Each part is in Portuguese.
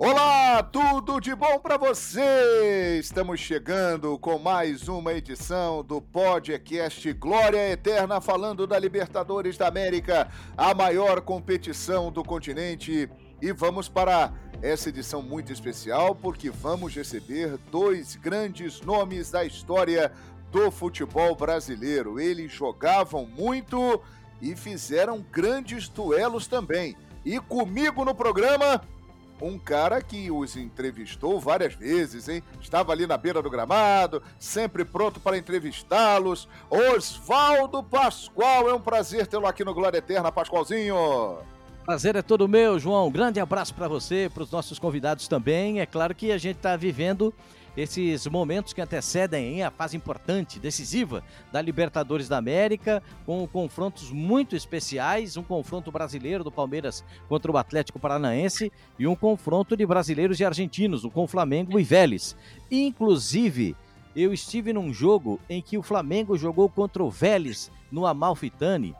Olá, tudo de bom para você? Estamos chegando com mais uma edição do podcast Glória Eterna, falando da Libertadores da América, a maior competição do continente. E vamos para essa edição muito especial, porque vamos receber dois grandes nomes da história do futebol brasileiro. Eles jogavam muito e fizeram grandes duelos também. E comigo no programa um cara que os entrevistou várias vezes, hein? Estava ali na beira do gramado, sempre pronto para entrevistá-los. Oswaldo Pascoal, é um prazer tê-lo aqui no Glória Eterna, Pascoalzinho. Prazer é todo meu, João. grande abraço para você, para os nossos convidados também. É claro que a gente está vivendo esses momentos que antecedem a fase importante, decisiva da Libertadores da América, com confrontos muito especiais, um confronto brasileiro do Palmeiras contra o Atlético Paranaense e um confronto de brasileiros e argentinos, com Flamengo e Vélez. Inclusive, eu estive num jogo em que o Flamengo jogou contra o Vélez no Amalfitani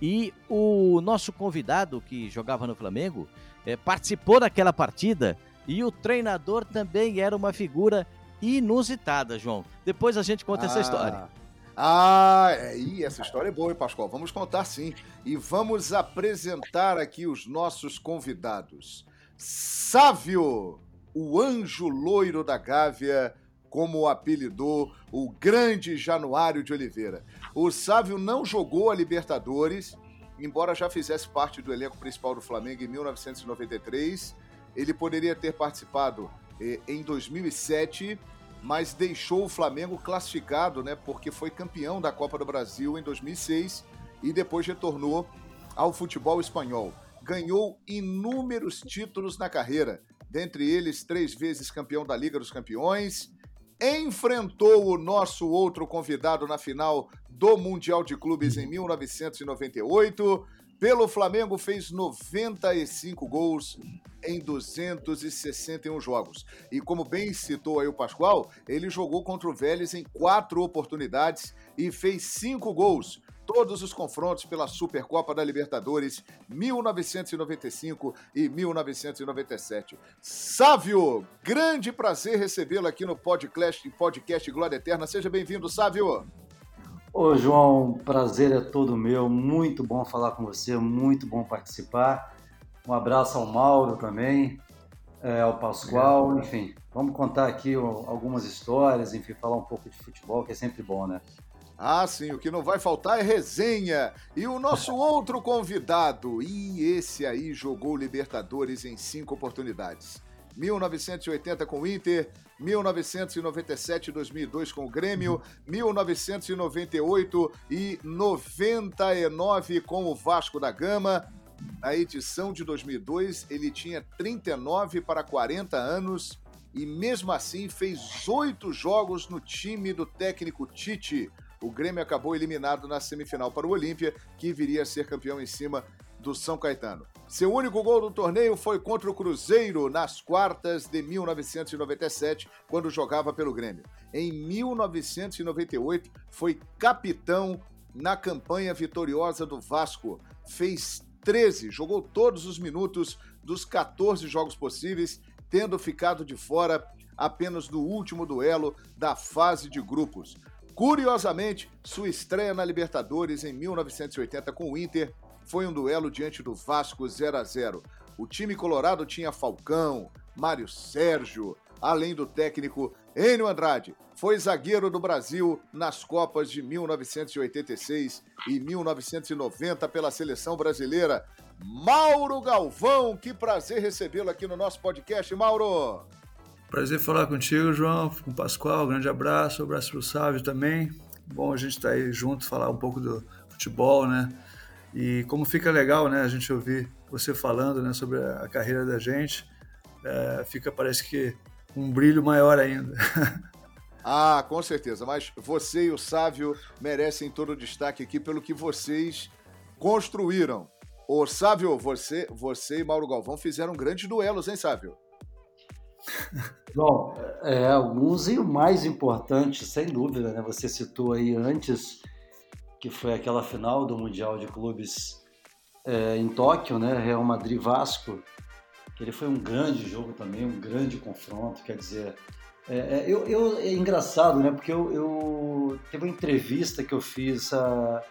e o nosso convidado que jogava no Flamengo é, participou daquela partida e o treinador também era uma figura inusitada, João. Depois a gente conta ah. essa história. Ah, é, e essa história é boa, hein, Pascoal? Vamos contar sim. E vamos apresentar aqui os nossos convidados. Sávio, o anjo loiro da Gávea, como apelidou o grande Januário de Oliveira. O Sávio não jogou a Libertadores, embora já fizesse parte do elenco principal do Flamengo em 1993. Ele poderia ter participado eh, em 2007 mas deixou o Flamengo classificado, né, porque foi campeão da Copa do Brasil em 2006 e depois retornou ao futebol espanhol. Ganhou inúmeros títulos na carreira, dentre eles três vezes campeão da Liga dos Campeões, enfrentou o nosso outro convidado na final do Mundial de Clubes em 1998, pelo Flamengo fez 95 gols em 261 jogos. E como bem citou aí o Pascoal, ele jogou contra o Vélez em quatro oportunidades e fez cinco gols. Todos os confrontos pela Supercopa da Libertadores 1995 e 1997. Sávio, grande prazer recebê-lo aqui no podcast, podcast Glória Eterna. Seja bem-vindo, Sávio. Ô João, prazer é todo meu, muito bom falar com você, muito bom participar. Um abraço ao Mauro também, é, ao Pascoal, enfim, vamos contar aqui algumas histórias, enfim, falar um pouco de futebol, que é sempre bom, né? Ah, sim, o que não vai faltar é resenha. E o nosso outro convidado, e esse aí jogou Libertadores em cinco oportunidades. 1980 com o Inter, 1997 e 2002 com o Grêmio, 1998 e 99 com o Vasco da Gama. Na edição de 2002, ele tinha 39 para 40 anos e, mesmo assim, fez oito jogos no time do técnico Tite. O Grêmio acabou eliminado na semifinal para o Olímpia, que viria a ser campeão em cima do São Caetano. Seu único gol do torneio foi contra o Cruzeiro nas quartas de 1997, quando jogava pelo Grêmio. Em 1998, foi capitão na campanha vitoriosa do Vasco. Fez 13, jogou todos os minutos dos 14 jogos possíveis, tendo ficado de fora apenas no último duelo da fase de grupos. Curiosamente, sua estreia na Libertadores em 1980 com o Inter foi um duelo diante do Vasco 0 a 0. O time colorado tinha Falcão, Mário Sérgio, além do técnico Enio Andrade. Foi zagueiro do Brasil nas Copas de 1986 e 1990 pela seleção brasileira. Mauro Galvão, que prazer recebê-lo aqui no nosso podcast, Mauro. Prazer falar contigo, João, com Pascoal, um grande abraço, um abraço para o Sávio também. Bom a gente estar tá aí junto, falar um pouco do futebol, né? E como fica legal, né, a gente ouvir você falando, né, sobre a carreira da gente, é, fica parece que um brilho maior ainda. ah, com certeza. Mas você e o Sávio merecem todo o destaque aqui pelo que vocês construíram. Ô, Sávio, você, você e Mauro Galvão fizeram grandes duelos, hein, Sávio? Bom, é, alguns e o mais importante, sem dúvida, né? Você citou aí antes que foi aquela final do Mundial de Clubes é, em Tóquio, né? Real Madrid Vasco. Ele foi um grande jogo também, um grande confronto, quer dizer, é, é, eu, eu, é engraçado, né? Porque eu, eu teve uma entrevista que eu fiz há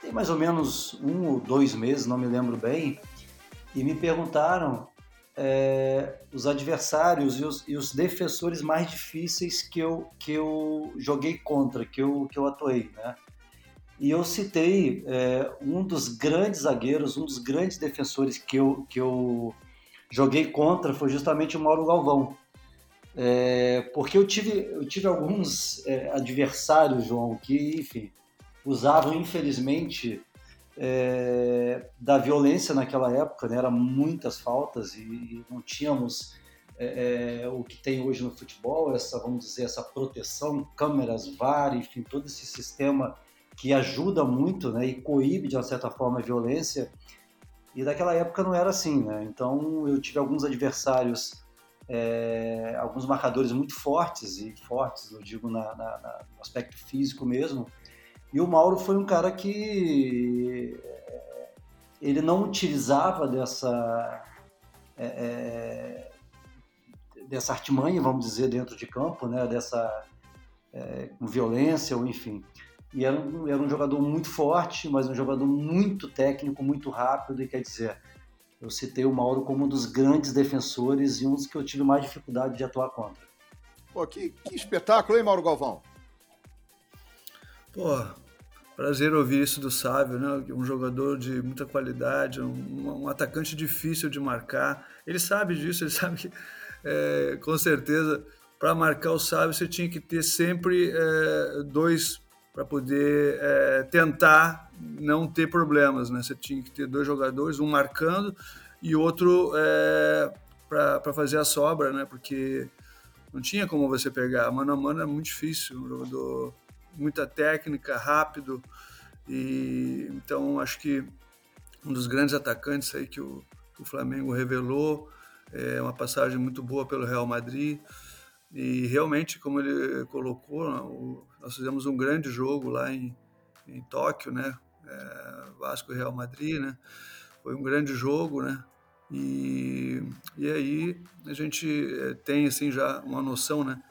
tem mais ou menos um ou dois meses, não me lembro bem, e me perguntaram é, os adversários e os, e os, defensores mais difíceis que eu, que eu joguei contra, que eu, que eu atuei, né? E eu citei é, um dos grandes zagueiros, um dos grandes defensores que eu, que eu joguei contra foi justamente o Mauro Galvão. É, porque eu tive, eu tive alguns é, adversários, João, que, enfim, usavam, infelizmente, é, da violência naquela época, né? Eram muitas faltas e, e não tínhamos é, é, o que tem hoje no futebol, essa, vamos dizer, essa proteção, câmeras, VAR, enfim, todo esse sistema que ajuda muito né, e coíbe, de uma certa forma, a violência. E daquela época não era assim, né? Então eu tive alguns adversários, é, alguns marcadores muito fortes, e fortes, eu digo, na, na, na, no aspecto físico mesmo, e o Mauro foi um cara que eh, ele não utilizava dessa é, é, dessa artimanha, vamos dizer, dentro de campo, né? Dessa violência ou enfim. E era um, era um jogador muito forte, mas um jogador muito técnico, muito rápido. E quer dizer, eu citei o Mauro como um dos grandes defensores e um dos que eu tive mais dificuldade de atuar contra. Pô, que, que espetáculo, hein, Mauro Galvão? Pô, prazer ouvir isso do Sávio, né? Um jogador de muita qualidade, um, um atacante difícil de marcar. Ele sabe disso, ele sabe que, é, com certeza, para marcar o Sávio você tinha que ter sempre é, dois para poder é, tentar não ter problemas, né? Você tinha que ter dois jogadores, um marcando e outro é, para fazer a sobra, né? Porque não tinha como você pegar. Mano a mano é muito difícil. Um jogador muita técnica, rápido. E então acho que um dos grandes atacantes aí que o, que o Flamengo revelou é uma passagem muito boa pelo Real Madrid. E realmente, como ele colocou, nós fizemos um grande jogo lá em, em Tóquio, né? É, Vasco e Real Madrid, né? Foi um grande jogo, né? E, e aí a gente é, tem assim já uma noção, né?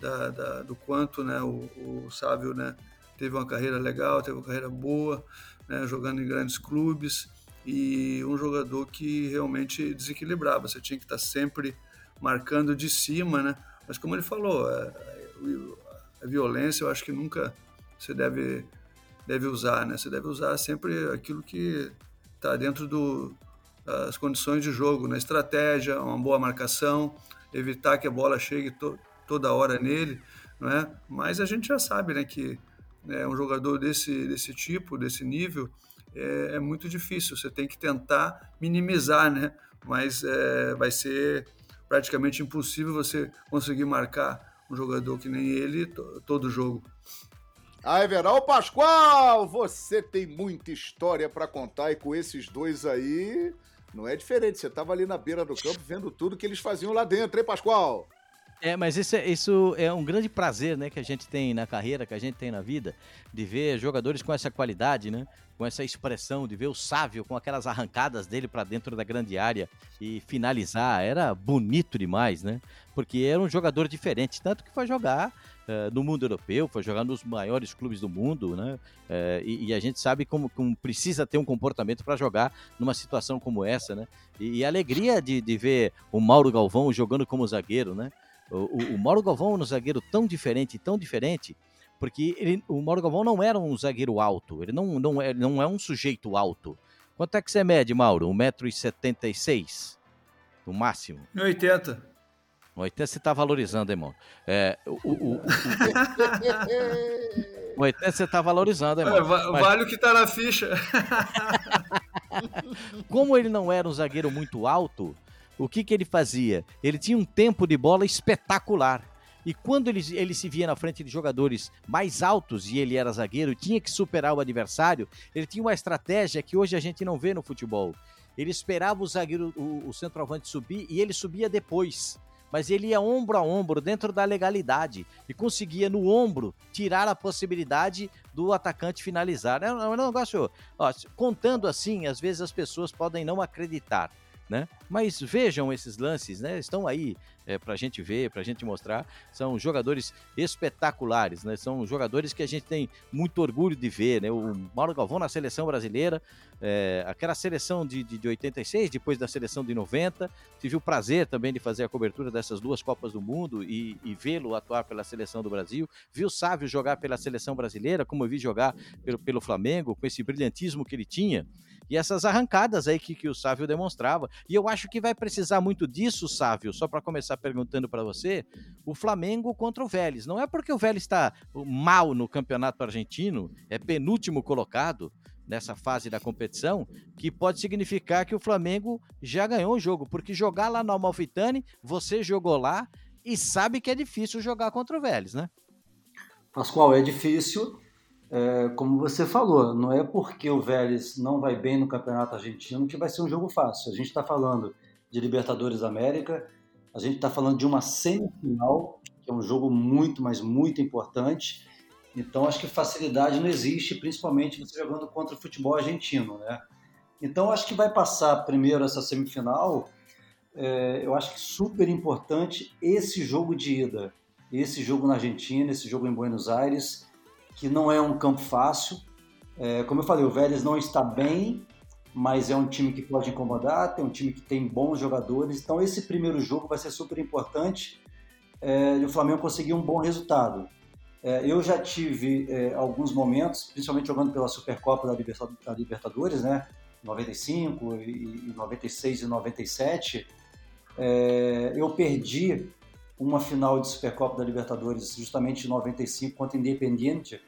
da, da, do quanto né, o, o Sávio né, teve uma carreira legal, teve uma carreira boa, né, jogando em grandes clubes e um jogador que realmente desequilibrava. Você tinha que estar sempre marcando de cima, né? Mas como ele falou, a, é, a violência eu acho que nunca você deve deve usar, né? Você deve usar sempre aquilo que está dentro do, das condições de jogo, na né? estratégia, uma boa marcação, evitar que a bola chegue to, toda hora nele, não é? Mas a gente já sabe, né, que é, um jogador desse, desse tipo, desse nível, é, é muito difícil. Você tem que tentar minimizar, né? Mas é, vai ser praticamente impossível você conseguir marcar um jogador que nem ele todo jogo. Ah, Everal Pascoal, você tem muita história para contar e com esses dois aí não é diferente. Você estava ali na beira do campo vendo tudo que eles faziam lá dentro, hein, Pascoal? É, mas isso é, isso é um grande prazer, né, que a gente tem na carreira, que a gente tem na vida, de ver jogadores com essa qualidade, né, com essa expressão, de ver o Sávio com aquelas arrancadas dele para dentro da grande área e finalizar, era bonito demais, né, porque era um jogador diferente, tanto que foi jogar uh, no mundo europeu, foi jogar nos maiores clubes do mundo, né, uh, e, e, a gente sabe como, como precisa ter um comportamento para jogar numa situação como essa, né, e, e a alegria de, de ver o Mauro Galvão jogando como zagueiro, né, o, o Mauro Galvão era um zagueiro tão diferente, tão diferente, porque ele, o Mauro Galvão não era um zagueiro alto, ele não, não, é, não é um sujeito alto. Quanto é que você mede, Mauro? 1,76m? No máximo? 1,80m. 80 você tá valorizando, hein, Mauro? É, o, o, o, o 80 você tá valorizando, hein, Mauro? É, Mas... Vale o que tá na ficha. Como ele não era um zagueiro muito alto, o que, que ele fazia? Ele tinha um tempo de bola espetacular. E quando ele, ele se via na frente de jogadores mais altos e ele era zagueiro tinha que superar o adversário, ele tinha uma estratégia que hoje a gente não vê no futebol. Ele esperava o zagueiro, o, o centroavante subir e ele subia depois. Mas ele ia ombro a ombro, dentro da legalidade, e conseguia no ombro tirar a possibilidade do atacante finalizar. É é um negócio. Ó, contando assim, às vezes as pessoas podem não acreditar né? Mas vejam esses lances, né? Estão aí é, para a gente ver, para a gente mostrar. São jogadores espetaculares, né? São jogadores que a gente tem muito orgulho de ver, né? O Mauro Galvão na seleção brasileira, é, aquela seleção de, de, de 86, depois da seleção de 90. Tive o prazer também de fazer a cobertura dessas duas Copas do Mundo e, e vê-lo atuar pela seleção do Brasil. Vi o Sávio jogar pela seleção brasileira, como eu vi jogar pelo, pelo Flamengo, com esse brilhantismo que ele tinha e essas arrancadas aí que, que o Sávio demonstrava. E eu acho que vai precisar muito disso, Sávio, só para começar perguntando para você, o Flamengo contra o Vélez. Não é porque o Vélez está mal no campeonato argentino, é penúltimo colocado nessa fase da competição, que pode significar que o Flamengo já ganhou o jogo, porque jogar lá no Amalfitani, você jogou lá e sabe que é difícil jogar contra o Vélez, né? Pascoal, é difícil, é, como você falou, não é porque o Vélez não vai bem no Campeonato Argentino que vai ser um jogo fácil. A gente está falando de Libertadores América, a gente está falando de uma semifinal, que é um jogo muito, mas muito importante. Então, acho que facilidade não existe, principalmente você jogando contra o futebol argentino, né? Então, acho que vai passar primeiro essa semifinal. É, eu acho que super importante esse jogo de ida, esse jogo na Argentina, esse jogo em Buenos Aires que não é um campo fácil. É, como eu falei, o Vélez não está bem, mas é um time que pode incomodar, tem um time que tem bons jogadores. Então, esse primeiro jogo vai ser super importante é, e o Flamengo conseguir um bom resultado. É, eu já tive é, alguns momentos, principalmente jogando pela Supercopa da, Libertadores, né? 95 e, e 96 e 97, é, eu perdi uma final de Supercopa da Libertadores justamente em 95 contra Independiente.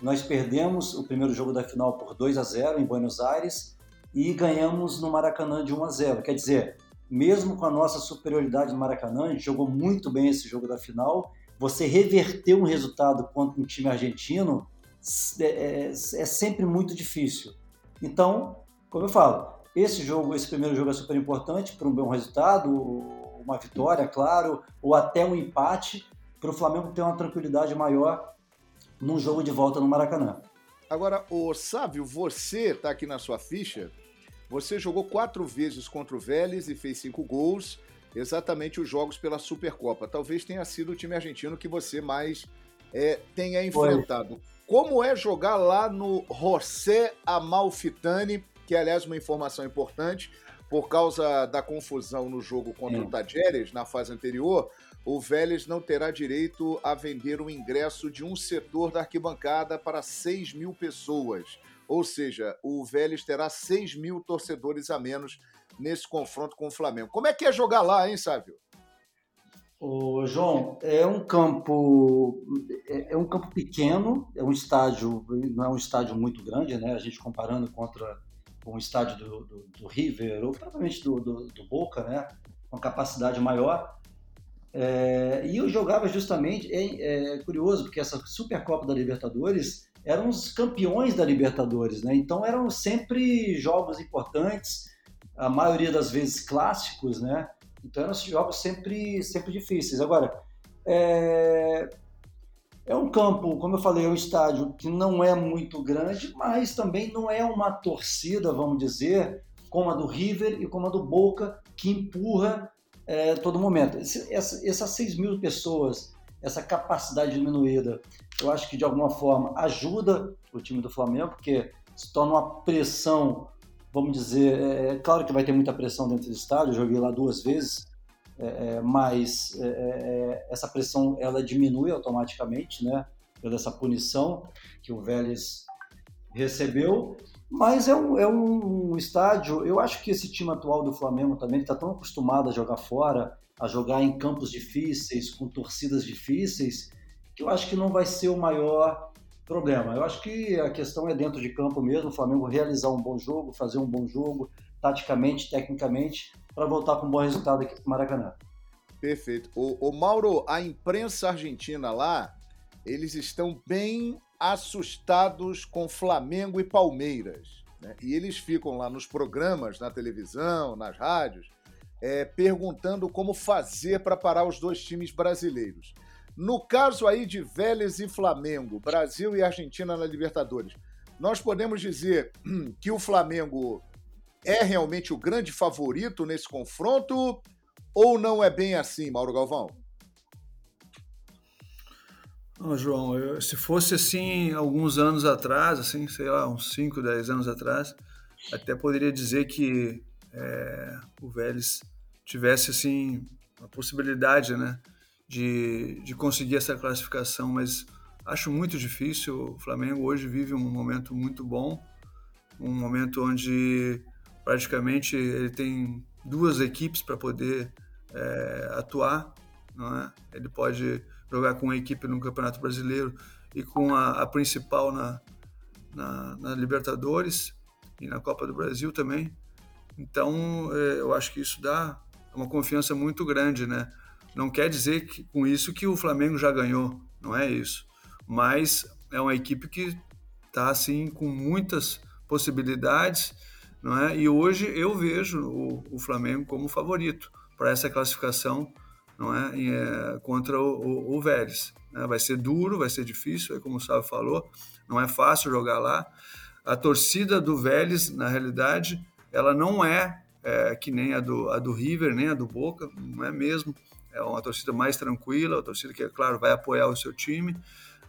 Nós perdemos o primeiro jogo da final por 2 a 0 em Buenos Aires e ganhamos no Maracanã de 1 a 0. Quer dizer, mesmo com a nossa superioridade no Maracanã, a gente jogou muito bem esse jogo da final. Você reverter um resultado contra um time argentino é, é, é sempre muito difícil. Então, como eu falo, esse jogo, esse primeiro jogo é super importante para um bom resultado uma vitória, claro, ou até um empate, para o Flamengo ter uma tranquilidade maior num jogo de volta no Maracanã. Agora, o Sávio, você está aqui na sua ficha. Você jogou quatro vezes contra o Vélez e fez cinco gols, exatamente os jogos pela Supercopa. Talvez tenha sido o time argentino que você mais é, tenha enfrentado. Foi. Como é jogar lá no José Amalfitani, que é, aliás, uma informação importante, por causa da confusão no jogo contra Sim. o Tajeres, na fase anterior, o Vélez não terá direito a vender o ingresso de um setor da arquibancada para 6 mil pessoas. Ou seja, o Vélez terá 6 mil torcedores a menos nesse confronto com o Flamengo. Como é que é jogar lá, hein, Sávio? Ô, João, é um campo é, é um campo pequeno, é um estádio, não é um estádio muito grande, né? A gente comparando contra com o estádio do, do, do River, ou provavelmente do, do, do, Boca, né? com capacidade maior. É, e eu jogava justamente, é, é, curioso, porque essa Supercopa da Libertadores eram os campeões da Libertadores, né? então eram sempre jogos importantes, a maioria das vezes clássicos, né? então eram jogos sempre, sempre difíceis. Agora, é, é um campo, como eu falei, é um estádio que não é muito grande, mas também não é uma torcida, vamos dizer, como a do River e como a do Boca, que empurra é, todo momento. Esse, essa, essas 6 mil pessoas, essa capacidade diminuída, eu acho que de alguma forma ajuda o time do Flamengo, porque se torna uma pressão, vamos dizer, é, é claro que vai ter muita pressão dentro do estádio, eu joguei lá duas vezes, é, é, mas é, é, essa pressão ela diminui automaticamente, né? Pela essa punição que o Vélez recebeu. Mas é um, é um estádio. Eu acho que esse time atual do Flamengo também está tão acostumado a jogar fora, a jogar em campos difíceis, com torcidas difíceis, que eu acho que não vai ser o maior problema. Eu acho que a questão é dentro de campo mesmo, o Flamengo realizar um bom jogo, fazer um bom jogo, taticamente, tecnicamente, para voltar com um bom resultado aqui no Maracanã. Perfeito. O, o, Mauro, a imprensa argentina lá, eles estão bem assustados com Flamengo e Palmeiras. Né? E eles ficam lá nos programas, na televisão, nas rádios, é, perguntando como fazer para parar os dois times brasileiros. No caso aí de Vélez e Flamengo, Brasil e Argentina na Libertadores, nós podemos dizer que o Flamengo é realmente o grande favorito nesse confronto ou não é bem assim, Mauro Galvão? Não, João, eu, se fosse assim alguns anos atrás, assim, sei lá, uns 5, 10 anos atrás, até poderia dizer que é, o Vélez tivesse assim a possibilidade, né, de, de conseguir essa classificação, mas acho muito difícil. O Flamengo hoje vive um momento muito bom, um momento onde praticamente ele tem duas equipes para poder é, atuar, é? Ele pode jogar com a equipe no Campeonato Brasileiro e com a, a principal na, na, na, Libertadores e na Copa do Brasil também. Então, é, eu acho que isso dá uma confiança muito grande, né? Não quer dizer que, com isso que o Flamengo já ganhou, não é isso. Mas é uma equipe que está assim com muitas possibilidades, não é? E hoje eu vejo o, o Flamengo como favorito para essa classificação, não é? é contra o, o, o Vélez. Né? Vai ser duro, vai ser difícil, como o Sábio falou, não é fácil jogar lá. A torcida do Vélez, na realidade, ela não é, é que nem a do, a do River, nem a do Boca, não é mesmo. É uma torcida mais tranquila, uma torcida que, é claro, vai apoiar o seu time.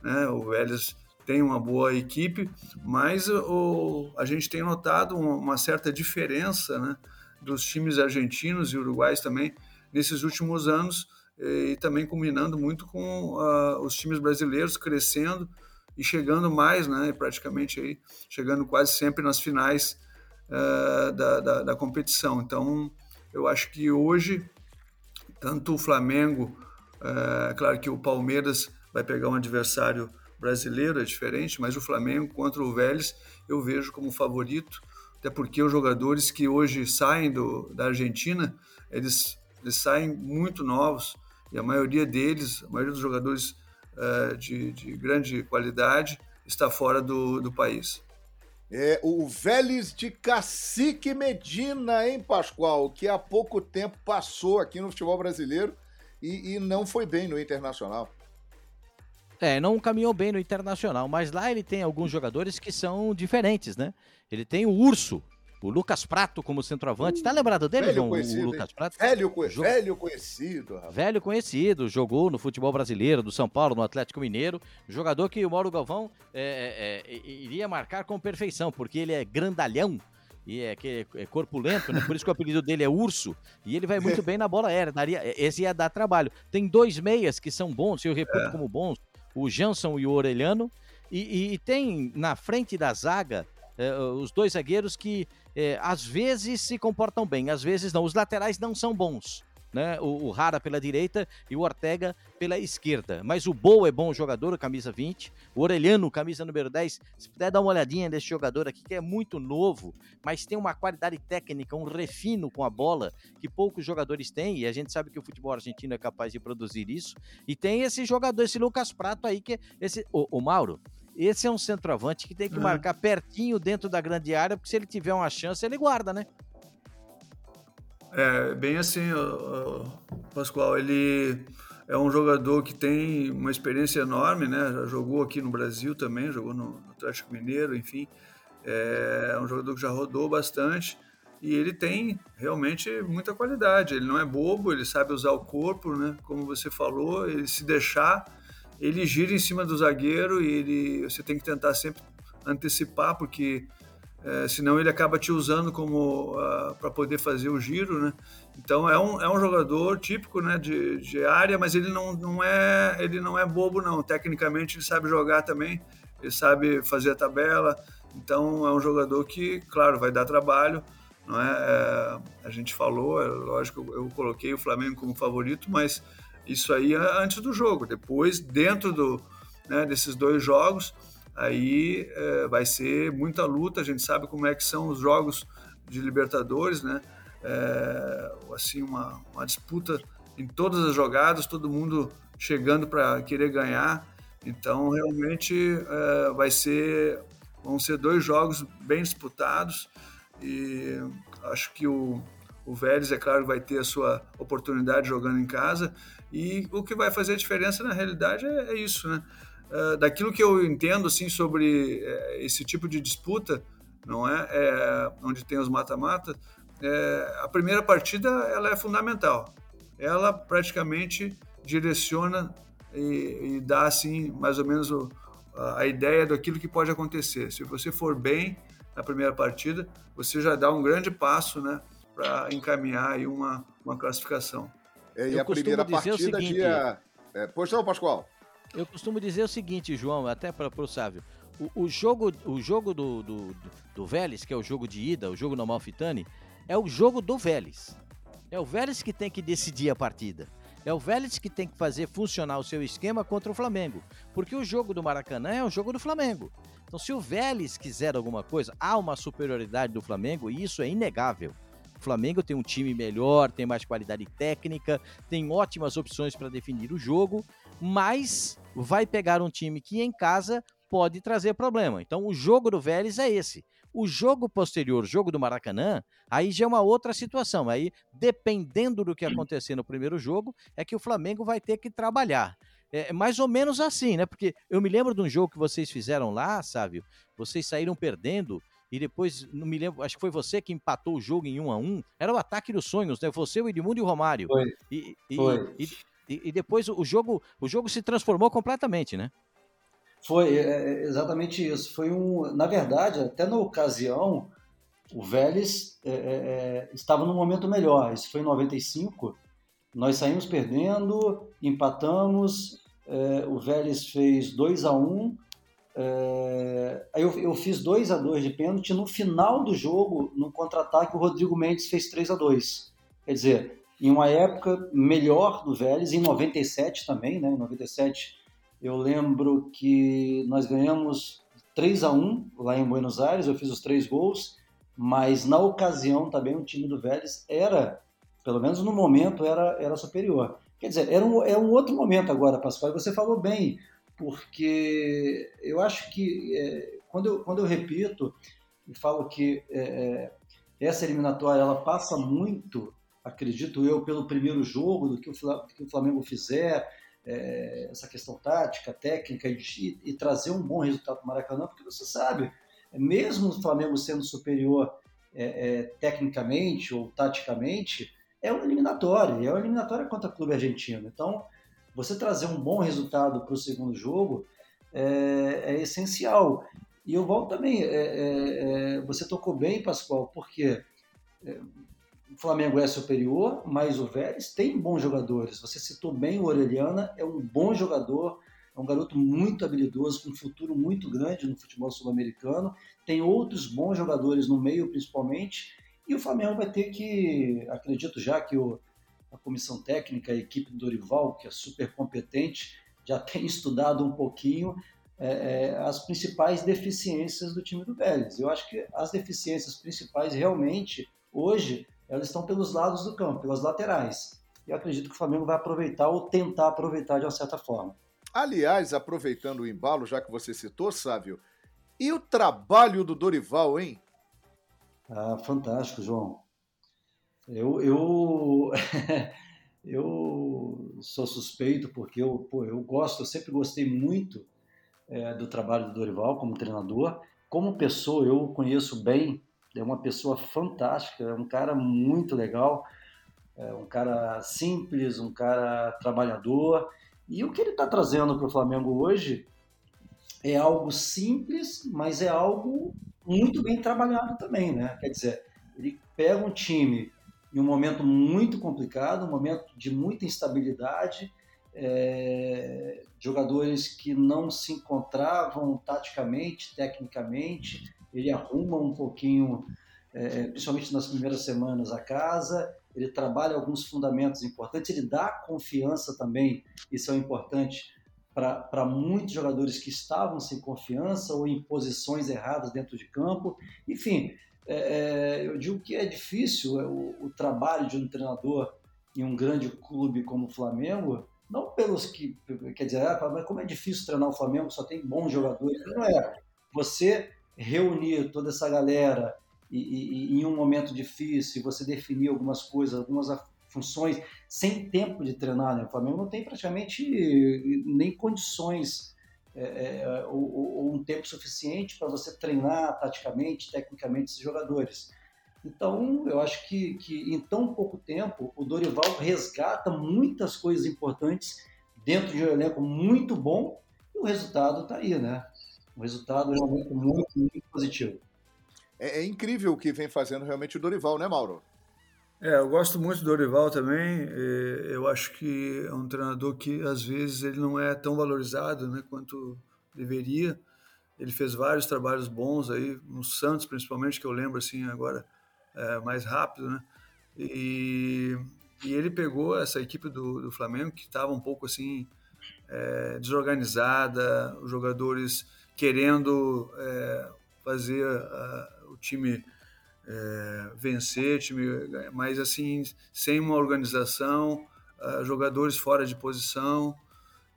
Né? O Vélez tem uma boa equipe, mas o, a gente tem notado uma certa diferença né, dos times argentinos e uruguais também nesses últimos anos e também combinando muito com uh, os times brasileiros crescendo e chegando mais, né, praticamente aí, chegando quase sempre nas finais uh, da, da, da, competição. Então, eu acho que hoje, tanto o Flamengo, uh, claro que o Palmeiras vai pegar um adversário brasileiro, é diferente, mas o Flamengo contra o Vélez eu vejo como favorito, até porque os jogadores que hoje saem do, da Argentina, eles, eles saem muito novos, e a maioria deles, a maioria dos jogadores uh, de, de, grande qualidade, está fora do, do país. É, o Vélez de Cacique Medina, hein, Pascoal? Que há pouco tempo passou aqui no futebol brasileiro e, e não foi bem no Internacional. É, não caminhou bem no Internacional, mas lá ele tem alguns jogadores que são diferentes, né? Ele tem o Urso, o Lucas Prato como centroavante. Tá lembrado dele, João? O Lucas Prato? Velho, velho conhecido. Rapaz. Velho conhecido. Jogou no futebol brasileiro do São Paulo, no Atlético Mineiro. Jogador que o Mauro Galvão é, é, é, iria marcar com perfeição, porque ele é grandalhão e é, que é corpulento, né? Por isso que o apelido dele é Urso. E ele vai muito bem na bola aérea. Daria, esse ia dar trabalho. Tem dois meias que são bons, eu reputo é. como bons o Jansson e o Orelhano. E, e, e tem na frente da zaga eh, os dois zagueiros que eh, às vezes se comportam bem, às vezes não. Os laterais não são bons né? O, o Rara pela direita e o Ortega pela esquerda. Mas o Boa é bom jogador, camisa 20. O Orelhano, camisa número 10. Se puder dar uma olhadinha nesse jogador aqui, que é muito novo, mas tem uma qualidade técnica, um refino com a bola que poucos jogadores têm. E a gente sabe que o futebol argentino é capaz de produzir isso. E tem esse jogador, esse Lucas Prato aí, que é esse. O, o Mauro, esse é um centroavante que tem que marcar pertinho dentro da grande área, porque se ele tiver uma chance, ele guarda, né? É, bem assim, o, Pascoal, ele é um jogador que tem uma experiência enorme, né? Já jogou aqui no Brasil também, jogou no Atlético Mineiro, enfim. É um jogador que já rodou bastante e ele tem realmente muita qualidade. Ele não é bobo, ele sabe usar o corpo, né? Como você falou, ele se deixar, ele gira em cima do zagueiro e ele, você tem que tentar sempre antecipar, porque é, senão ele acaba te usando como uh, ah, para poder fazer o giro, né? Então é um, é um jogador típico, né, de, de área, mas ele não, não é ele não é bobo não. Tecnicamente ele sabe jogar também, ele sabe fazer a tabela. Então é um jogador que, claro, vai dar trabalho, não é? é a gente falou, é lógico, eu coloquei o Flamengo como favorito, mas isso aí é antes do jogo. Depois, dentro do, né, desses dois jogos aí é, vai ser muita luta. A gente sabe como é que são os jogos de Libertadores, né? É, assim uma, uma, disputa em todas as jogadas, todo mundo chegando para querer ganhar. Então realmente é, vai ser vão ser dois jogos bem disputados e acho que o, o Vélez, é claro, vai ter a sua oportunidade jogando em casa e o que vai fazer a diferença na realidade é, é isso, né? Ah, daquilo que eu entendo assim sobre uh, esse tipo de disputa, não é? é onde tem os mata-mata, é, a primeira partida ela é fundamental. Ela praticamente direciona e, e dá assim mais ou menos o, a, a ideia daquilo que pode acontecer. Se você for bem na primeira partida, você já dá um grande passo, né, para encaminhar aí uma, uma classificação. É, e Eu a primeira partida seguinte, dia... É, pois não, Pascoal? Eu costumo dizer o seguinte, João, até para o Sávio. O, jogo, o jogo do, do, do Vélez, que é o jogo de ida, o jogo normal Fitani, é o jogo do Vélez. É o Vélez que tem que decidir a partida. É o Vélez que tem que fazer funcionar o seu esquema contra o Flamengo. Porque o jogo do Maracanã é o jogo do Flamengo. Então, se o Vélez quiser alguma coisa, há uma superioridade do Flamengo e isso é inegável. Flamengo tem um time melhor, tem mais qualidade técnica, tem ótimas opções para definir o jogo, mas vai pegar um time que em casa pode trazer problema. Então o jogo do Vélez é esse. O jogo posterior, jogo do Maracanã, aí já é uma outra situação. Aí, dependendo do que acontecer no primeiro jogo, é que o Flamengo vai ter que trabalhar. É mais ou menos assim, né? Porque eu me lembro de um jogo que vocês fizeram lá, sabe? Vocês saíram perdendo e depois, não me lembro, acho que foi você que empatou o jogo em um a um. Era o ataque dos sonhos, né? Você, o Edmundo e o Romário. Foi. E, e, foi. E, e, e, depois o jogo, o jogo se transformou completamente, né? Foi é, é, exatamente isso. Foi um, na verdade, até na ocasião, o Vélez é, é, é estava num momento melhor. Isso foi em 95. Nós saímos perdendo, empatamos. É, o Vélez fez 2 a 1 um, é, eu, eu, fiz 2 a 2 de pênalti. No final do jogo, no contra-ataque, o Rodrigo Mendes fez 3 a 2 Quer dizer, em uma época melhor do Vélez, em 97 também, né? Em 97 eu lembro que nós ganhamos 3 a 1 lá em Buenos Aires, eu fiz os três gols, mas na ocasião também o time do Vélez era, pelo menos no momento, era, era superior. Quer dizer, era um, é um outro momento agora, Pascoal, e você falou bem, porque eu acho que é, quando, eu, quando eu repito e falo que é, é, essa eliminatória ela passa muito, acredito eu, pelo primeiro jogo, do que o, que o Flamengo fizer, é, essa questão tática, técnica e, e, trazer um bom resultado para o Maracanã, porque você sabe, mesmo o Flamengo sendo superior é, é, tecnicamente ou taticamente, é uma eliminatória, é uma eliminatória contra o clube argentino. Então, você trazer um bom resultado para o segundo jogo é, é, essencial. E eu volto também, é, é, é, você tocou bem, Pascoal, porque é, o Flamengo é superior, mas o Vélez tem bons jogadores. Você citou bem o Orelhana, é um bom jogador, é um garoto muito habilidoso, com um futuro muito grande no futebol sul-americano. Tem outros bons jogadores no meio, principalmente. E o Flamengo vai ter que, acredito já que o, a comissão técnica, a equipe do Dorival, que é super competente, já tem estudado um pouquinho é, é, as principais deficiências do time do Vélez. Eu acho que as deficiências principais realmente hoje elas estão pelos lados do campo, pelas laterais. E eu acredito que o Flamengo vai aproveitar ou tentar aproveitar de uma certa forma. Aliás, aproveitando o embalo, já que você citou, Sávio, e o trabalho do Dorival, hein? Ah, fantástico, João. Eu, eu, eu sou suspeito porque eu, pô, eu gosto, eu sempre gostei muito é, do trabalho do Dorival como treinador. Como pessoa, eu conheço bem é uma pessoa fantástica, é um cara muito legal, é um cara simples, um cara trabalhador. E o que ele está trazendo para o Flamengo hoje é algo simples, mas é algo muito bem trabalhado também, né? Quer dizer, ele pega um time em um momento muito complicado, um momento de muita instabilidade, é, jogadores que não se encontravam taticamente, tecnicamente, ele arruma um pouquinho, é, principalmente nas primeiras semanas, a casa, ele trabalha alguns fundamentos importantes, ele dá confiança também, isso é importante para muitos jogadores que estavam sem confiança ou em posições erradas dentro de campo. Enfim, é, é eu digo que é difícil é, o, o, trabalho de um treinador em um grande clube como o Flamengo, não pelos que, quer dizer, ah, mas como é difícil treinar o Flamengo, só tem bons jogadores. Não é. Você reunir toda essa galera e, e, e, em um momento difícil, você definir algumas coisas, algumas funções, sem tempo de treinar, né? O Flamengo não tem praticamente nem condições é, é, ou, ou, um tempo suficiente para você treinar taticamente, tecnicamente esses jogadores. Então, eu acho que, que em tão pouco tempo o Dorival resgata muitas coisas importantes dentro de um elenco muito bom e o resultado está aí, né? O resultado é realmente muito, muito positivo. É, é, incrível o que vem fazendo realmente o Dorival, né, Mauro? É, eu gosto muito do Dorival também. Eu acho que é um treinador que às vezes ele não é tão valorizado, né, quanto deveria. Ele fez vários trabalhos bons aí no Santos, principalmente que eu lembro assim agora é, mais rápido, né? E, e, ele pegou essa equipe do, do Flamengo que estava um pouco assim é, desorganizada, os jogadores querendo é, fazer o time é, vencer, time, mas assim, sem uma organização, uh, jogadores fora de posição.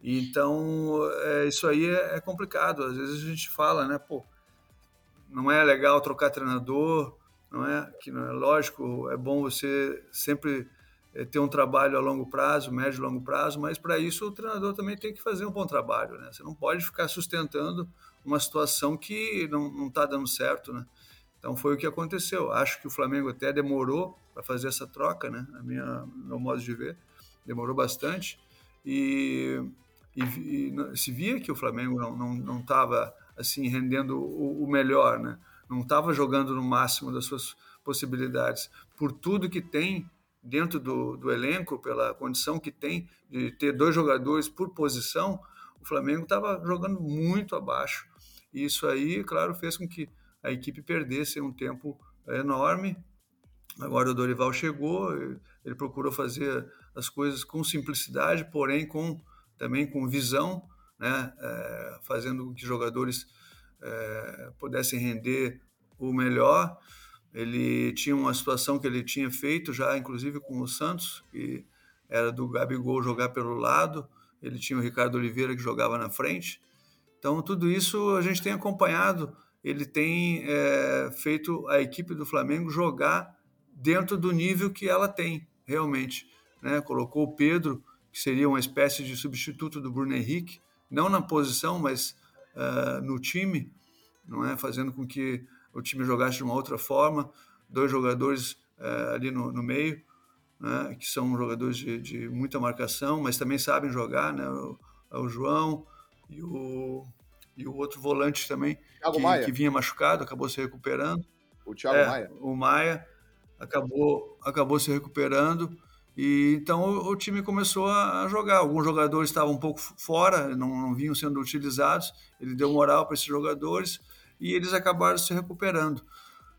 Então, é, isso aí é, é, complicado. Às vezes a gente fala, né, pô, não é legal trocar treinador, não é? Que não é lógico, é bom você sempre é, ter um trabalho a longo prazo, médio e longo prazo, mas para isso o treinador também tem que fazer um bom trabalho, né? Você não pode ficar sustentando uma situação que não está dando certo, né? Então foi o que aconteceu. Acho que o Flamengo até demorou para fazer essa troca, né? A minha, meu modo de ver, demorou bastante e, e, e se via que o Flamengo não não não estava assim rendendo o, o, melhor, né? Não estava jogando no máximo das suas possibilidades por tudo que tem dentro do, do elenco, pela condição que tem de ter dois jogadores por posição, o Flamengo estava jogando muito abaixo. E isso aí, claro, fez com que a equipe perdesse um tempo enorme. Agora o Dorival chegou, ele procurou fazer as coisas com simplicidade, porém com também com visão, né? É, fazendo com que jogadores é, pudessem render o melhor. Ele tinha uma situação que ele tinha feito já, inclusive com o Santos, que era do Gabigol jogar pelo lado, ele tinha o Ricardo Oliveira que jogava na frente. Então, tudo isso a gente tem acompanhado ele tem é, feito a equipe do Flamengo jogar dentro do nível que ela tem, realmente. Né? Colocou o Pedro, que seria uma espécie de substituto do Bruno Henrique, não na posição, mas uh, no time, não é? fazendo com que o time jogasse de uma outra forma. Dois jogadores uh, ali no, no meio, né? que são jogadores de, de, muita marcação, mas também sabem jogar, né? o, o João e o e o outro volante também, que, que, vinha machucado, acabou se recuperando. O Thiago é, Maia. O Maia acabou, acabou se recuperando. E então o, o, time começou a jogar. Alguns jogadores estavam um pouco fora, não, não vinham sendo utilizados. Ele deu moral para esses jogadores e eles acabaram se recuperando.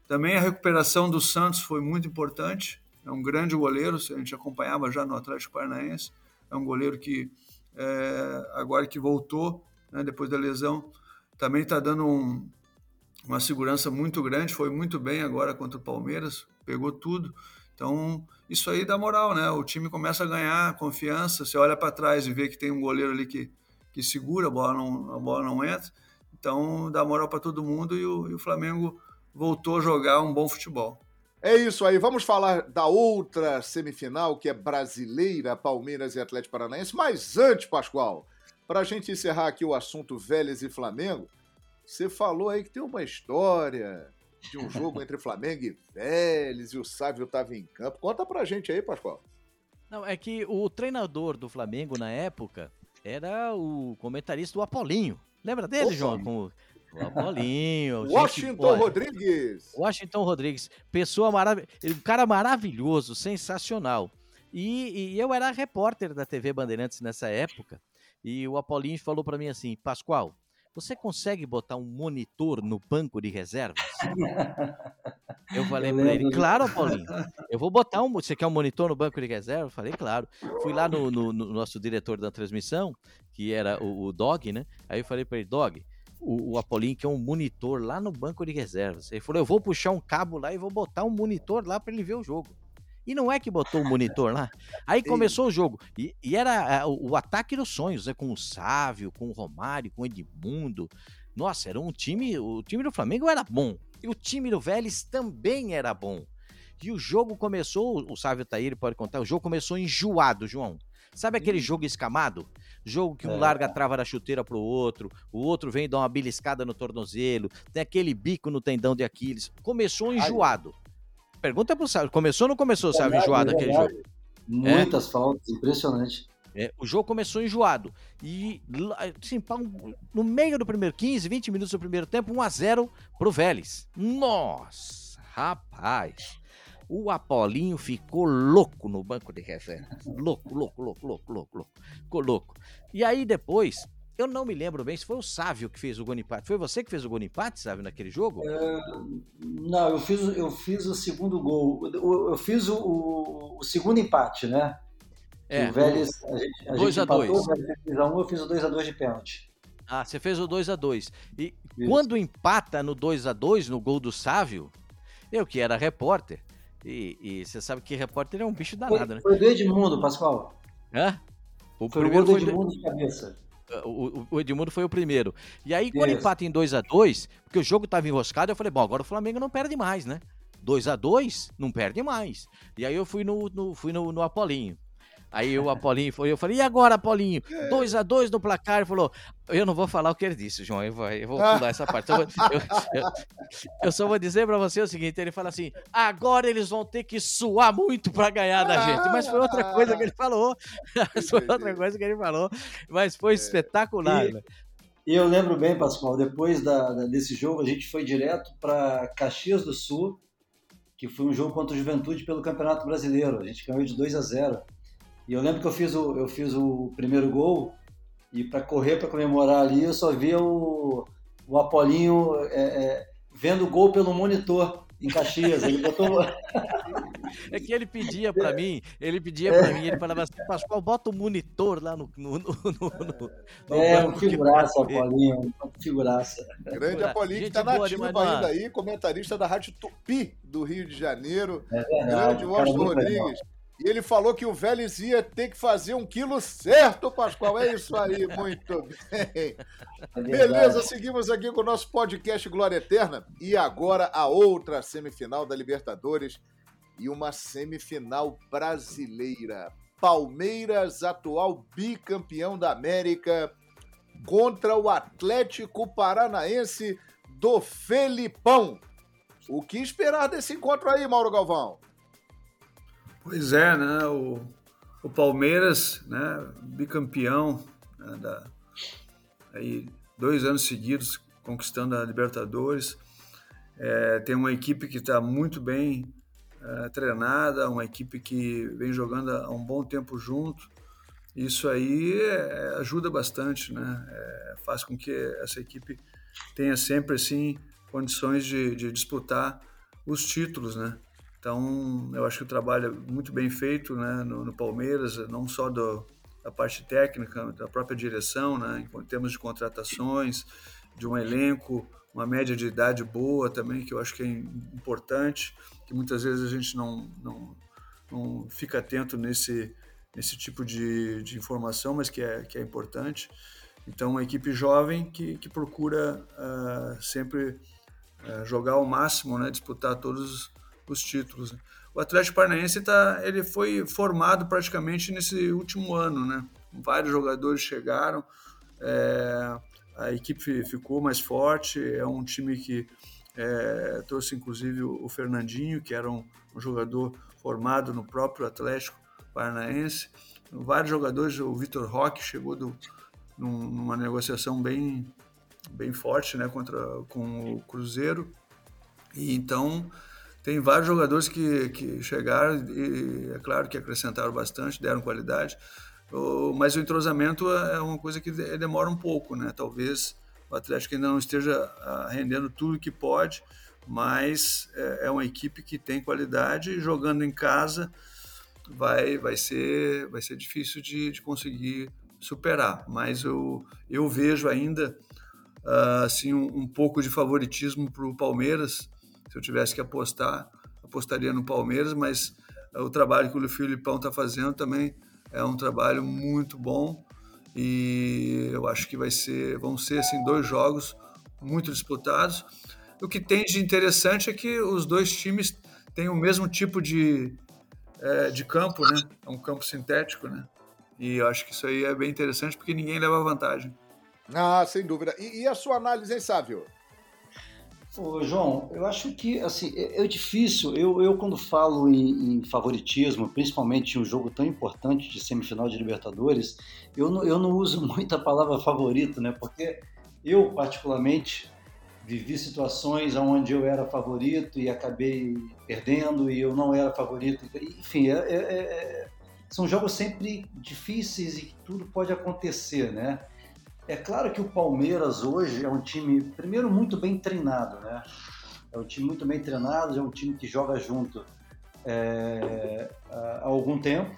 Também a recuperação do Santos foi muito importante. É um grande goleiro, a gente acompanhava já no Atlético Paranaense. É um goleiro que é, agora que voltou né, depois da lesão. Também está dando um, uma segurança muito grande, foi muito bem agora contra o Palmeiras, pegou tudo. Então, isso aí dá moral, né? O time começa a ganhar confiança, você olha para trás e vê que tem um goleiro ali que, que segura, a bola, não, a bola não entra. Então, dá moral para todo mundo e o, e o Flamengo voltou a jogar um bom futebol. É isso aí. Vamos falar da outra semifinal, que é brasileira, Palmeiras e Atlético Paranaense. Mas antes, Pascoal, para a gente encerrar aqui o assunto Vélez e Flamengo, você falou aí que tem uma história de um jogo entre Flamengo e Vélez e o Sávio estava em campo. Conta pra gente aí, Pascoal. Não, é que o treinador do Flamengo na época era o comentarista do Apolinho. Lembra dele, Opa. João? Com o Apolinho. Washington gente, Rodrigues. Washington Rodrigues. Pessoa maravilhosa. Um cara maravilhoso, sensacional. E, e, eu era repórter da TV Bandeirantes nessa época. E o Apolinho falou para mim assim: Pascoal, você consegue botar um monitor no banco de reservas? eu falei para ele, claro, Apolinho, eu vou botar um. Você quer um monitor no banco de reservas? Eu falei, claro. Fui lá no, no, no nosso diretor da transmissão, que era o, o Dog, né? Aí eu falei para ele, Dog, o, o Apolinho quer um monitor lá no banco de reservas. Ele falou, eu vou puxar um cabo lá e vou botar um monitor lá para ele ver o jogo. E não é que botou o monitor lá. Aí começou o jogo. E, e era o, o, ataque dos sonhos, né? com o Sávio, com o Romário, com o Edmundo. Nossa, era um time. O time do Flamengo era bom. E o time do Vélez também era bom. E o jogo começou, o Sávio Taíri pode contar, o jogo começou enjoado, João. Sabe aquele jogo escamado? Jogo que um é. larga a trava da chuteira pro outro, o outro vem dar uma beliscada no tornozelo, tem aquele bico no tendão de Aquiles. Começou enjoado. Pergunta pro Sávio, começou ou não começou, Sávio, enjoado aquele jogo? Muitas é? faltas, impressionante. É, o jogo começou enjoado. E, assim, no meio do primeiro 15, 20 minutos do primeiro tempo, 1 a 0 pro Vélez. Nossa, rapaz. O Apolinho ficou louco no banco de reservas. Louco, louco, louco, louco, louco, louco. Ficou louco. E aí depois, eu não me lembro bem se foi o Sávio que fez o gol empate. Foi você que fez o gol empate, Sávio, naquele jogo? É, não, eu fiz, eu fiz o segundo gol. Eu, eu fiz o, o, o, segundo empate, né? É. O Vélez, a gente, a 2 a 2 fez a um, eu fiz o 2 a 2 de pênalti. Ah, você fez o 2 a 2 E Isso. quando empata no 2 a 2 no gol do Sávio, eu que era repórter, e, e, você sabe que repórter é um bicho danado, foi, né? Foi do Edmundo, Pascoal. Hã? O foi primeiro o do Edmundo de cabeça. O, o, Edmundo foi o primeiro. E aí, quando Isso. empata em 2 a 2 porque o jogo estava enroscado, eu falei, bom, agora o Flamengo não perde mais, né? 2 a 2 não perde mais. E aí eu fui no, no fui no, no Apolinho. Aí o Apolinho foi, eu falei, e agora, Apolinho? 2 a 2 no placar. Ele falou, eu não vou falar o que ele disse, João, eu vou, eu vou pular essa parte. Eu, eu, eu, só vou dizer para você o seguinte: ele fala assim, agora eles vão ter que suar muito para ganhar da gente. Mas foi outra coisa que ele falou. foi outra coisa que ele falou, mas foi é. espetacular. E, né? e eu lembro bem, Pascoal, depois da, desse jogo, a gente foi direto para Caxias do Sul, que foi um jogo contra o Juventude pelo Campeonato Brasileiro. A gente ganhou de 2 a 0 e eu lembro que eu fiz o, eu fiz o primeiro gol e para correr para comemorar ali eu só via o, o Apolinho é, é, vendo o gol pelo monitor em Caxias. Ele botou. É que ele pedia para mim, ele pedia para mim, ele falava assim, Pascoal, bota o monitor lá no. no, no, no, no é, um figuraça, Apolinho, um figuraça. Grande Apolinho, que está nativo ainda aí, comentarista da Rádio Tupi do Rio de Janeiro. É verdade, Grande Washington Rodrigues. E ele falou que o Vélez ia ter que fazer um quilo certo, Pascoal. É isso aí, muito bem. É Beleza, seguimos aqui com o nosso podcast Glória Eterna. E agora a outra semifinal da Libertadores e uma semifinal brasileira. Palmeiras, atual bicampeão da América, contra o Atlético Paranaense do Felipão. O que esperar desse encontro aí, Mauro Galvão? Pois é, né? O, o Palmeiras, né? Bicampeão né? da, aí, dois anos seguidos conquistando a Libertadores. É, tem uma equipe que está muito bem é, treinada, uma equipe que vem jogando há um bom tempo junto. Isso aí é, ajuda bastante, né? É, faz com que essa equipe tenha sempre assim condições de, de disputar os títulos, né? Então, eu acho que o trabalho é muito bem feito né, no, no Palmeiras, não só do, da parte técnica, da própria direção, né, em termos de contratações, de um elenco, uma média de idade boa também, que eu acho que é importante, que muitas vezes a gente não, não, não fica atento nesse, nesse tipo de, de informação, mas que é, que é importante. Então, uma equipe jovem que, que procura uh, sempre uh, jogar ao máximo, né, disputar todos os títulos. Né? O Atlético Paranaense tá, ele foi formado praticamente nesse último ano, né? Vários jogadores chegaram, é, a equipe ficou mais forte, é um time que é, trouxe inclusive o Fernandinho, que era um, um, jogador formado no próprio Atlético Paranaense. Vários jogadores, o Vitor Roque chegou do, num, numa negociação bem, bem forte né, contra, com o Cruzeiro. E então tem vários jogadores que, que chegaram e é claro que acrescentaram bastante, deram qualidade, mas o entrosamento é uma coisa que demora um pouco, né? Talvez o Atlético ainda não esteja ah, rendendo tudo que pode, mas é, é uma equipe que tem qualidade e jogando em casa vai, vai, ser, vai ser difícil de, de conseguir superar. Mas eu, eu vejo ainda ah, assim, um, um pouco de favoritismo para o Palmeiras, se eu tivesse que apostar, apostaria no Palmeiras, mas o trabalho que o Filipão está fazendo também é um trabalho muito bom e eu acho que vai ser, vão ser assim dois jogos muito disputados. O que tem de interessante é que os dois times têm o mesmo tipo de, é, de campo, né? É um campo sintético, né? E eu acho que isso aí é bem interessante porque ninguém leva vantagem. Ah, sem dúvida. E, e a sua análise, hein, Sávio? Ô, João, eu acho que assim, é, é difícil. Eu, eu quando falo em, em, favoritismo, principalmente em um jogo tão importante de semifinal de Libertadores, eu não, eu não uso muito a palavra favorito, né? Porque eu, particularmente, vivi situações onde eu era favorito e acabei perdendo e eu não era favorito. Enfim, é, é, é, são jogos sempre difíceis e tudo pode acontecer, né? É claro que o Palmeiras hoje é um time, primeiro, muito bem treinado, né? É um time muito bem treinado, é um time que joga junto é, há algum tempo.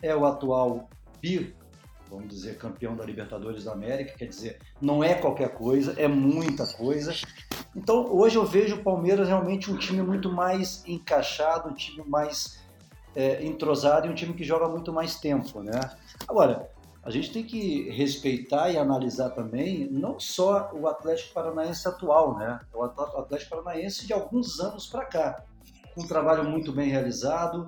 É o atual bi, vamos dizer, campeão da Libertadores da América, quer dizer, não é qualquer coisa, é muita coisa. Então, hoje eu vejo o Palmeiras realmente um time muito mais encaixado, um time mais é, entrosado e um time que joga muito mais tempo, né? Agora, a gente tem que respeitar e analisar também não só o Atlético Paranaense atual, né? O Atlético Paranaense de alguns anos para cá. Um trabalho muito bem realizado,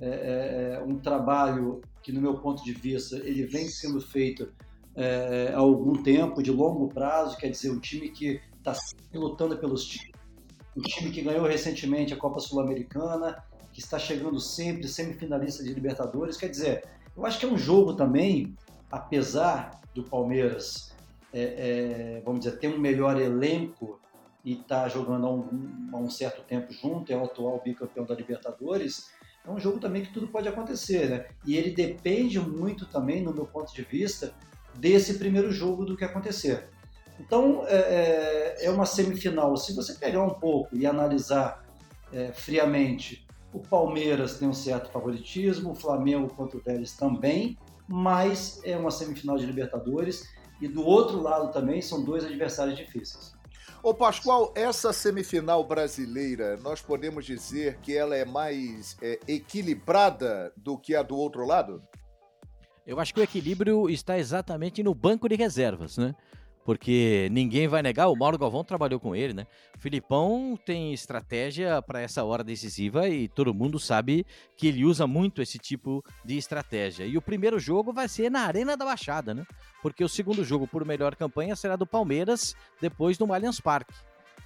é, é, é, um trabalho que, no meu ponto de vista, ele vem sendo feito é, há algum tempo, de longo prazo, quer dizer, um time que está lutando pelos títulos, um time que ganhou recentemente a Copa Sul-Americana, que está chegando sempre semifinalista de Libertadores, quer dizer, eu acho que é um jogo também apesar do Palmeiras, é, é, vamos dizer, ter um melhor elenco e estar tá jogando há um, há um, certo tempo junto, é o atual bicampeão da Libertadores, é um jogo também que tudo pode acontecer, né? E ele depende muito também, no meu ponto de vista, desse primeiro jogo do que acontecer. Então, é, é, é uma semifinal. Se você pegar um pouco e analisar é, friamente, o Palmeiras tem um certo favoritismo, o Flamengo contra o Vélez também, mas é uma semifinal de Libertadores e do outro lado também são dois adversários difíceis. Ô Pascoal, essa semifinal brasileira, nós podemos dizer que ela é mais é, equilibrada do que a do outro lado? Eu acho que o equilíbrio está exatamente no banco de reservas, né? Porque ninguém vai negar, o Mauro Galvão trabalhou com ele, né? O Filipão tem estratégia para essa hora decisiva e todo mundo sabe que ele usa muito esse tipo de estratégia. E o primeiro jogo vai ser na Arena da Baixada, né? Porque o segundo jogo por melhor campanha será do Palmeiras, depois do Allianz Parque.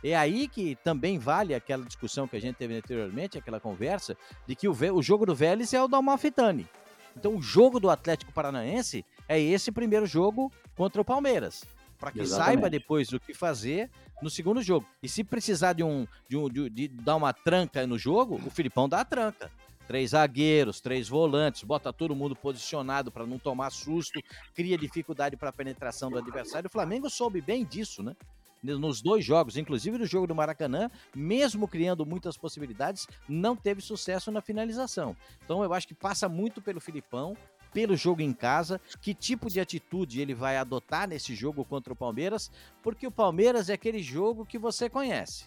É aí que também vale aquela discussão que a gente teve anteriormente, aquela conversa, de que o, o jogo do Vélez é o do Amalfitani. Então o jogo do Atlético Paranaense é esse primeiro jogo contra o Palmeiras para que Exatamente. saiba depois o que fazer no segundo jogo. E se precisar de um de, um, de, de dar uma tranca no jogo, o Filipão dá a tranca três zagueiros, três volantes, bota todo mundo posicionado para não tomar susto, cria dificuldade para a penetração do adversário. O Flamengo soube bem disso, né? Nos dois jogos, inclusive no jogo do Maracanã, mesmo criando muitas possibilidades, não teve sucesso na finalização. Então eu acho que passa muito pelo Filipão, pelo jogo em casa, que tipo de atitude ele vai adotar nesse jogo contra o Palmeiras, porque o Palmeiras é aquele jogo que você conhece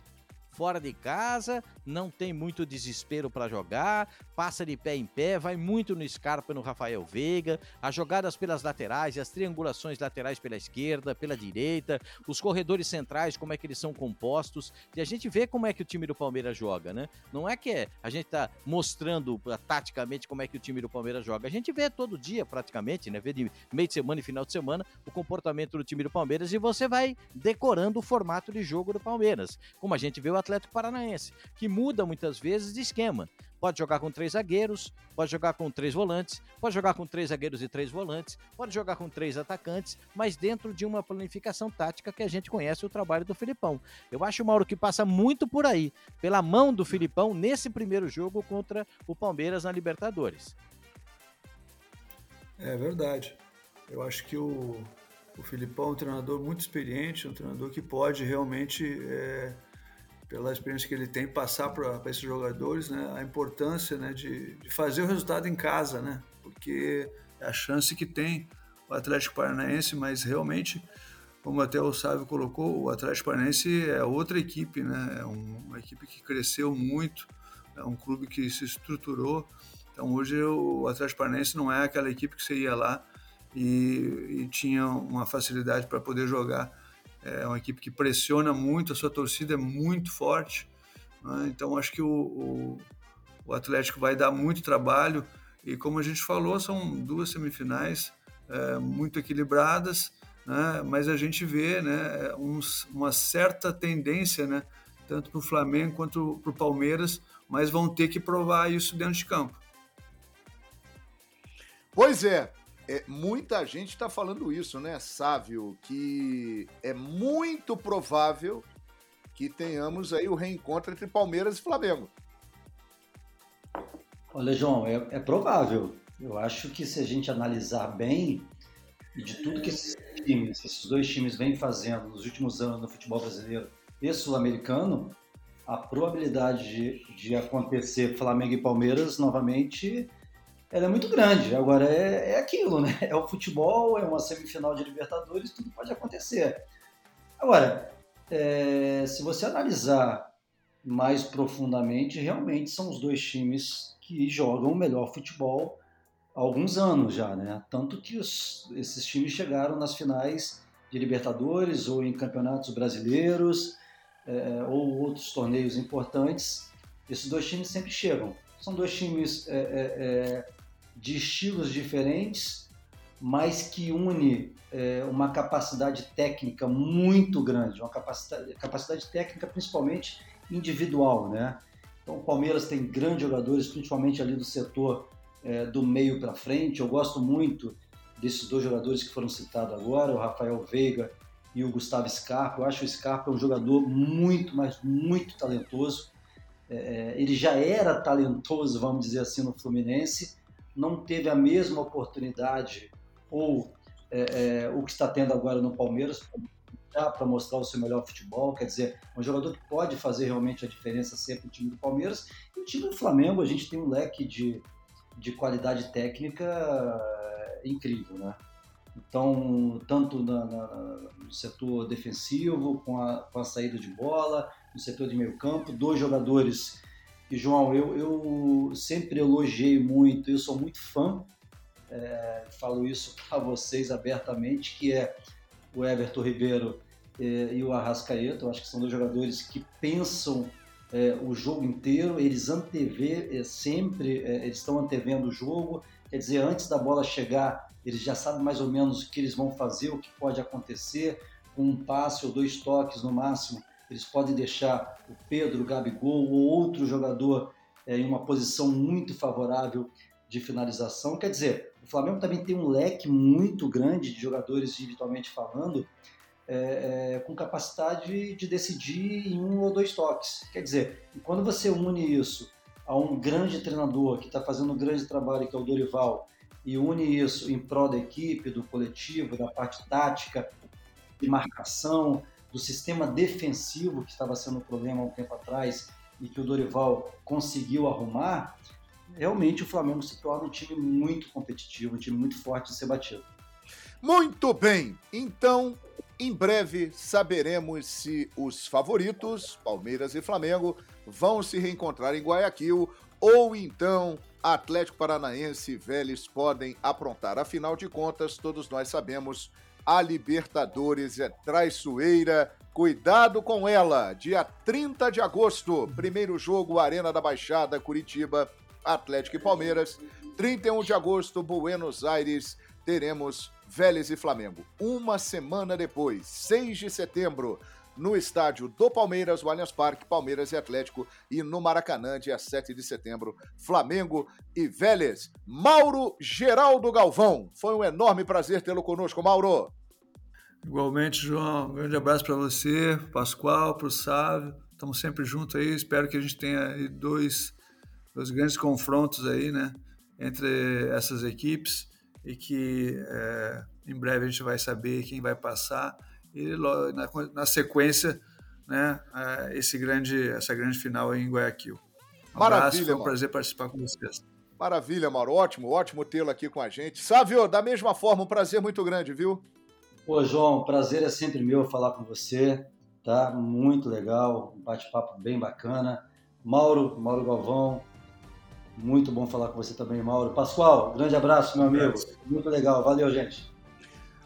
fora de casa, não tem muito desespero para jogar, passa de pé em pé, vai muito no Scarpa no Rafael Veiga, as jogadas pelas laterais, as triangulações laterais pela esquerda, pela direita, os corredores centrais, como é que eles são compostos, e a gente vê como é que o time do Palmeiras joga, né? Não é que é, a gente tá mostrando uh, taticamente como é que o time do Palmeiras joga, a gente vê todo dia praticamente, né? Vê de meio de semana e final de semana o comportamento do time do Palmeiras e você vai decorando o formato de jogo do Palmeiras, como a gente o Atlético Paranaense, que muda muitas vezes de esquema. Pode jogar com três zagueiros, pode jogar com três volantes, pode jogar com três zagueiros e três volantes, pode jogar com três atacantes, mas dentro de uma planificação tática que a gente conhece o trabalho do Filipão. Eu acho, Mauro, que passa muito por aí, pela mão do Filipão nesse primeiro jogo contra o Palmeiras na Libertadores. É verdade. Eu acho que o, o Filipão é um treinador muito experiente, um treinador que pode realmente é pela experiência que ele tem, passar para esses jogadores né, a importância né, de, de, fazer o resultado em casa, né, porque é a chance que tem o Atlético Paranaense, mas realmente, como até o Sávio colocou, o Atlético Paranaense é outra equipe, né, é uma equipe que cresceu muito, é um clube que se estruturou. Então hoje o Atlético Paranaense não é aquela equipe que você ia lá e, e tinha uma facilidade para poder jogar é uma equipe que pressiona muito, a sua torcida é muito forte. Né? Então, acho que o, o, o, Atlético vai dar muito trabalho E como a gente falou, são duas semifinais é, muito equilibradas, né? mas a gente vê né, uns, uma certa tendência, né, tanto para o Flamengo quanto para o Palmeiras, mas vão ter que provar isso dentro de campo. Pois é, é muita gente está falando isso, né, Sávio? Que é muito provável que tenhamos aí o reencontro entre Palmeiras e Flamengo. Olha, João, é, é provável. Eu acho que se a gente analisar bem, e de tudo que esses times, esses dois times vêm fazendo nos últimos anos no futebol brasileiro e sul-americano, a probabilidade de, de, acontecer Flamengo e Palmeiras novamente ela é muito grande. Agora é, é aquilo, né? É o futebol, é uma semifinal de Libertadores, tudo pode acontecer. Agora, é, se você analisar mais profundamente, realmente são os dois times que jogam o melhor futebol há alguns anos já, né? Tanto que os, esses times chegaram nas finais de Libertadores ou em campeonatos brasileiros é, ou outros torneios importantes. Esses dois times sempre chegam. São dois times é, é, é de estilos diferentes, mas que une é, uma capacidade técnica muito grande, uma capacidade, capacidade técnica principalmente individual, né? Então, o Palmeiras tem grandes jogadores, principalmente ali do setor é, do meio para frente. Eu gosto muito desses dois jogadores que foram citados agora, o Rafael Veiga e o Gustavo Scarpa. Eu acho o Scarpa um jogador muito, mas muito talentoso. É, é, ele já era talentoso, vamos dizer assim, no Fluminense, não teve a mesma oportunidade ou é, é, o que está tendo agora no Palmeiras para mostrar o seu melhor futebol. Quer dizer, um jogador que pode fazer realmente a diferença sempre no time do Palmeiras. E o time do Flamengo, a gente tem um leque de, de qualidade técnica é, incrível, né? Então, tanto na, na, no setor defensivo, com a, com a saída de bola, no setor de meio campo, dois jogadores que, João, eu, eu sempre elogiei muito, eu sou muito fã, é, falo isso para vocês abertamente, que é o Everton Ribeiro é, e o Arrascaeta, eu acho que são dois jogadores que pensam é, o jogo inteiro, eles antevê é, sempre, é, eles estão antevendo o jogo, quer dizer, antes da bola chegar, eles já sabem mais ou menos o que eles vão fazer, o que pode acontecer, com um passe ou dois toques no máximo, eles podem deixar o Pedro, o Gabigol ou outro jogador é, em uma posição muito favorável de finalização. Quer dizer, o Flamengo também tem um leque muito grande de jogadores individualmente falando, é, é, com capacidade de decidir em um ou dois toques. Quer dizer, quando você une isso a um grande treinador que está fazendo um grande trabalho, que é o Dorival, e une isso em prol da equipe, do coletivo, da parte tática, de marcação, do sistema defensivo que estava sendo um problema há um tempo atrás e que o Dorival conseguiu arrumar, realmente o Flamengo se torna um time muito competitivo, um time muito forte de ser batido. Muito bem, então em breve saberemos se os favoritos, Palmeiras e Flamengo, vão se reencontrar em Guayaquil ou então Atlético Paranaense e Vélez podem aprontar. Afinal de contas, todos nós sabemos a Libertadores é traiçoeira. Cuidado com ela. Dia 30 de agosto, primeiro jogo, Arena da Baixada, Curitiba, Atlético e Palmeiras. 31 de agosto, Buenos Aires, teremos Vélez e Flamengo. Uma semana depois, 6 de setembro, no estádio do Palmeiras, o Allianz Parque, Palmeiras e Atlético, e no Maracanã, dia 7 de setembro, Flamengo e Vélez. Mauro Geraldo Galvão, foi um enorme prazer tê-lo conosco, Mauro. Igualmente, João, um grande abraço para você, Pascoal, para o Sávio, estamos sempre juntos aí, espero que a gente tenha dois, dois grandes confrontos aí, né, entre essas equipes e que é, em breve a gente vai saber quem vai passar e na, na sequência, né, esse grande, essa grande final em Guayaquil. Um Maravilha, abraço, foi um prazer participar com vocês. Maravilha, Mauro. Ótimo, ótimo tê-lo aqui com a gente. Sávio, da mesma forma, um prazer muito grande, viu? Pô, João, prazer é sempre meu falar com você, tá? Muito legal, um bate-papo bem bacana. Mauro, Mauro Galvão, muito bom falar com você também, Mauro. Pascoal, grande abraço, meu amigo. Muito legal, valeu, gente.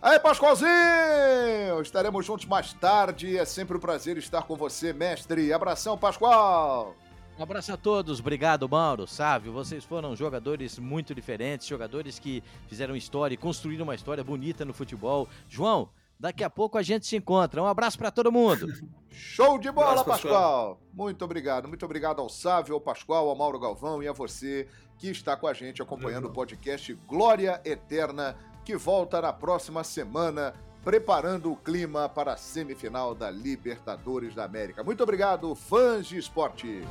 Aí, Pascoalzinho! Estaremos juntos mais tarde. É sempre um prazer estar com você, mestre. Abração, Pascoal! Um abraço a todos, obrigado Mauro, Sávio, vocês foram jogadores muito diferentes, jogadores que fizeram história e construíram uma história bonita no futebol. João, daqui a pouco a gente se encontra. Um abraço para todo mundo. Show de bola, abraço, Pascoal. Pascoal. Muito obrigado, muito obrigado ao Sávio, ao Pascoal, ao Mauro Galvão e a você que está com a gente acompanhando o podcast Glória Eterna, que volta na próxima semana preparando o clima para a semifinal da Libertadores da América. Muito obrigado, fãs de esporte.